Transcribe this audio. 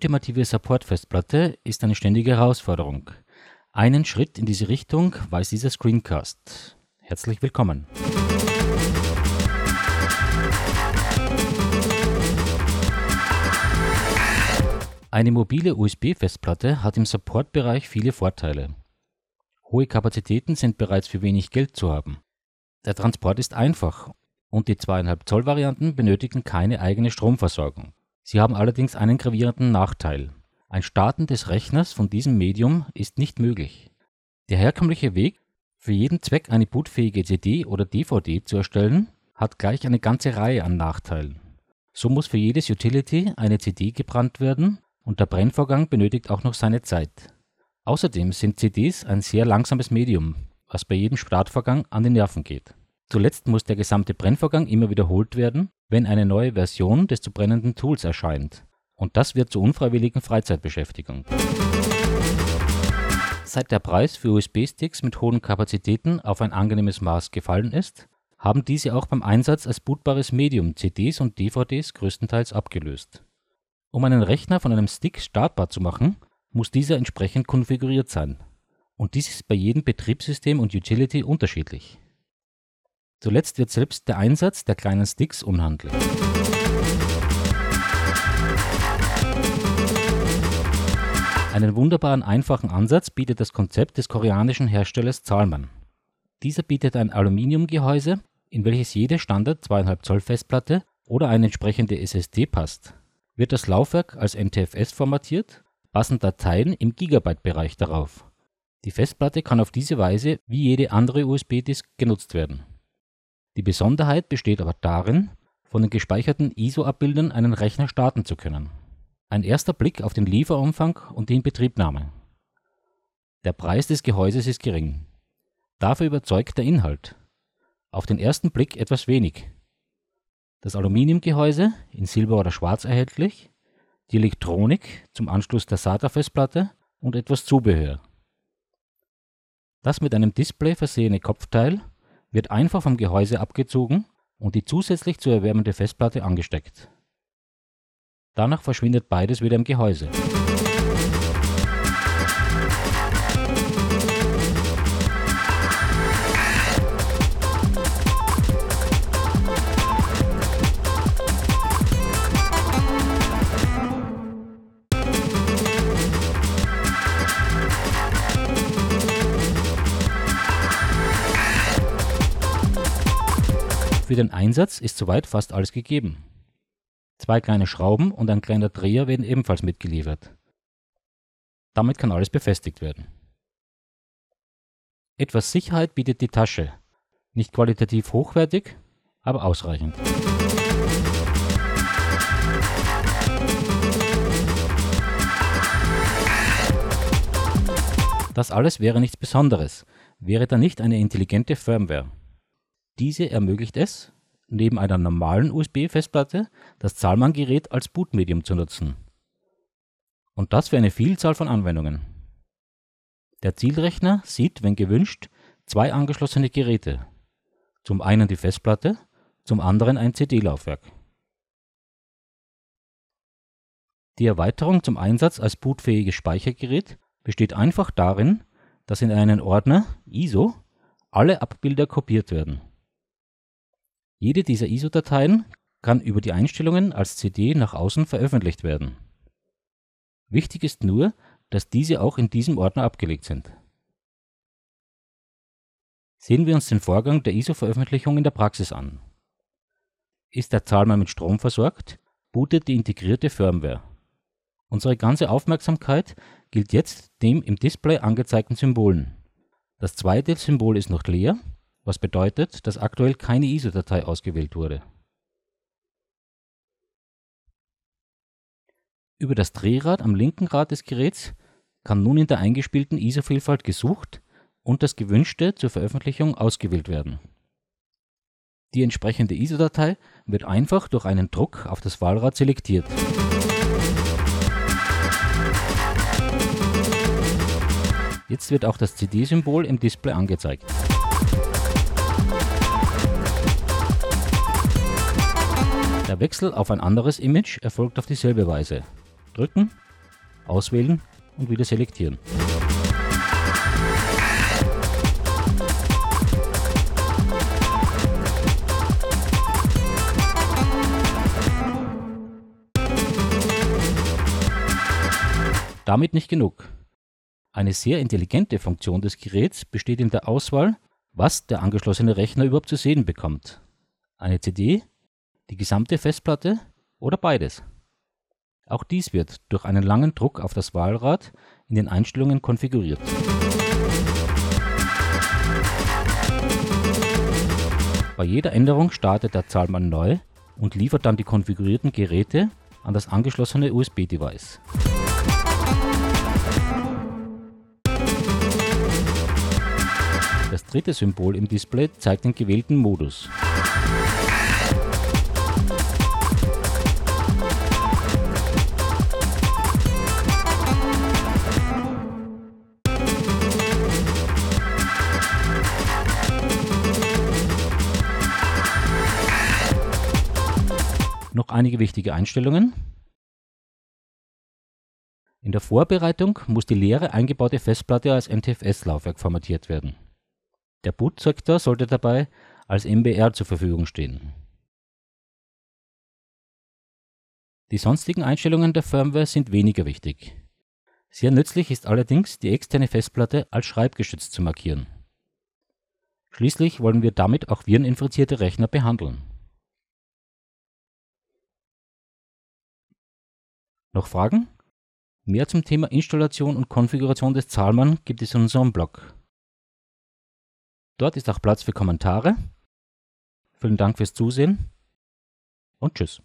ultimative Support-Festplatte ist eine ständige Herausforderung. Einen Schritt in diese Richtung weist dieser Screencast. Herzlich willkommen. Eine mobile USB-Festplatte hat im Supportbereich viele Vorteile. Hohe Kapazitäten sind bereits für wenig Geld zu haben. Der Transport ist einfach und die 2,5 Zoll Varianten benötigen keine eigene Stromversorgung. Sie haben allerdings einen gravierenden Nachteil. Ein Starten des Rechners von diesem Medium ist nicht möglich. Der herkömmliche Weg, für jeden Zweck eine bootfähige CD oder DVD zu erstellen, hat gleich eine ganze Reihe an Nachteilen. So muss für jedes Utility eine CD gebrannt werden und der Brennvorgang benötigt auch noch seine Zeit. Außerdem sind CDs ein sehr langsames Medium, was bei jedem Startvorgang an die Nerven geht. Zuletzt muss der gesamte Brennvorgang immer wiederholt werden, wenn eine neue Version des zu brennenden Tools erscheint. Und das wird zu unfreiwilligen Freizeitbeschäftigung. Seit der Preis für USB-Sticks mit hohen Kapazitäten auf ein angenehmes Maß gefallen ist, haben diese auch beim Einsatz als bootbares Medium CDs und DVDs größtenteils abgelöst. Um einen Rechner von einem Stick startbar zu machen, muss dieser entsprechend konfiguriert sein. Und dies ist bei jedem Betriebssystem und Utility unterschiedlich. Zuletzt wird selbst der Einsatz der kleinen Sticks unhandlich. Einen wunderbaren einfachen Ansatz bietet das Konzept des koreanischen Herstellers Zalman. Dieser bietet ein Aluminiumgehäuse, in welches jede Standard 2,5 Zoll Festplatte oder eine entsprechende SSD passt. Wird das Laufwerk als NTFS formatiert, passen Dateien im Gigabyte-Bereich darauf. Die Festplatte kann auf diese Weise wie jede andere USB-Disk genutzt werden. Die Besonderheit besteht aber darin, von den gespeicherten ISO-Abbildern einen Rechner starten zu können. Ein erster Blick auf den Lieferumfang und die Inbetriebnahme. Der Preis des Gehäuses ist gering. Dafür überzeugt der Inhalt. Auf den ersten Blick etwas wenig. Das Aluminiumgehäuse, in Silber oder Schwarz erhältlich, die Elektronik zum Anschluss der SATA-Festplatte und etwas Zubehör. Das mit einem Display versehene Kopfteil wird einfach vom Gehäuse abgezogen und die zusätzlich zu erwärmende Festplatte angesteckt. Danach verschwindet beides wieder im Gehäuse. Für den Einsatz ist soweit fast alles gegeben. Zwei kleine Schrauben und ein kleiner Dreher werden ebenfalls mitgeliefert. Damit kann alles befestigt werden. Etwas Sicherheit bietet die Tasche. Nicht qualitativ hochwertig, aber ausreichend. Das alles wäre nichts Besonderes, wäre da nicht eine intelligente Firmware. Diese ermöglicht es, neben einer normalen USB-Festplatte das Zahlmann-Gerät als Bootmedium zu nutzen. Und das für eine Vielzahl von Anwendungen. Der Zielrechner sieht, wenn gewünscht, zwei angeschlossene Geräte. Zum einen die Festplatte, zum anderen ein CD-Laufwerk. Die Erweiterung zum Einsatz als bootfähiges Speichergerät besteht einfach darin, dass in einen Ordner ISO alle Abbilder kopiert werden. Jede dieser ISO-Dateien kann über die Einstellungen als CD nach außen veröffentlicht werden. Wichtig ist nur, dass diese auch in diesem Ordner abgelegt sind. Sehen wir uns den Vorgang der ISO-Veröffentlichung in der Praxis an. Ist der Zahlmann mit Strom versorgt, bootet die integrierte Firmware. Unsere ganze Aufmerksamkeit gilt jetzt dem im Display angezeigten Symbolen. Das zweite Symbol ist noch leer was bedeutet, dass aktuell keine ISO-Datei ausgewählt wurde. Über das Drehrad am linken Rad des Geräts kann nun in der eingespielten ISO-Vielfalt gesucht und das gewünschte zur Veröffentlichung ausgewählt werden. Die entsprechende ISO-Datei wird einfach durch einen Druck auf das Wahlrad selektiert. Jetzt wird auch das CD-Symbol im Display angezeigt. Der Wechsel auf ein anderes Image erfolgt auf dieselbe Weise. Drücken auswählen und wieder selektieren. Damit nicht genug. Eine sehr intelligente Funktion des Geräts besteht in der Auswahl, was der angeschlossene Rechner überhaupt zu sehen bekommt. Eine CD, die gesamte Festplatte oder beides. Auch dies wird durch einen langen Druck auf das Wahlrad in den Einstellungen konfiguriert. Bei jeder Änderung startet der Zahlmann neu und liefert dann die konfigurierten Geräte an das angeschlossene USB-Device. Das dritte Symbol im Display zeigt den gewählten Modus. Einige wichtige Einstellungen. In der Vorbereitung muss die leere eingebaute Festplatte als NTFS-Laufwerk formatiert werden. Der Bootsektor sollte dabei als MBR zur Verfügung stehen. Die sonstigen Einstellungen der Firmware sind weniger wichtig. Sehr nützlich ist allerdings, die externe Festplatte als schreibgeschützt zu markieren. Schließlich wollen wir damit auch vireninfizierte Rechner behandeln. Noch Fragen? Mehr zum Thema Installation und Konfiguration des Zahlmann gibt es in unserem Blog Dort ist auch Platz für Kommentare. Vielen Dank fürs Zusehen und tschüss.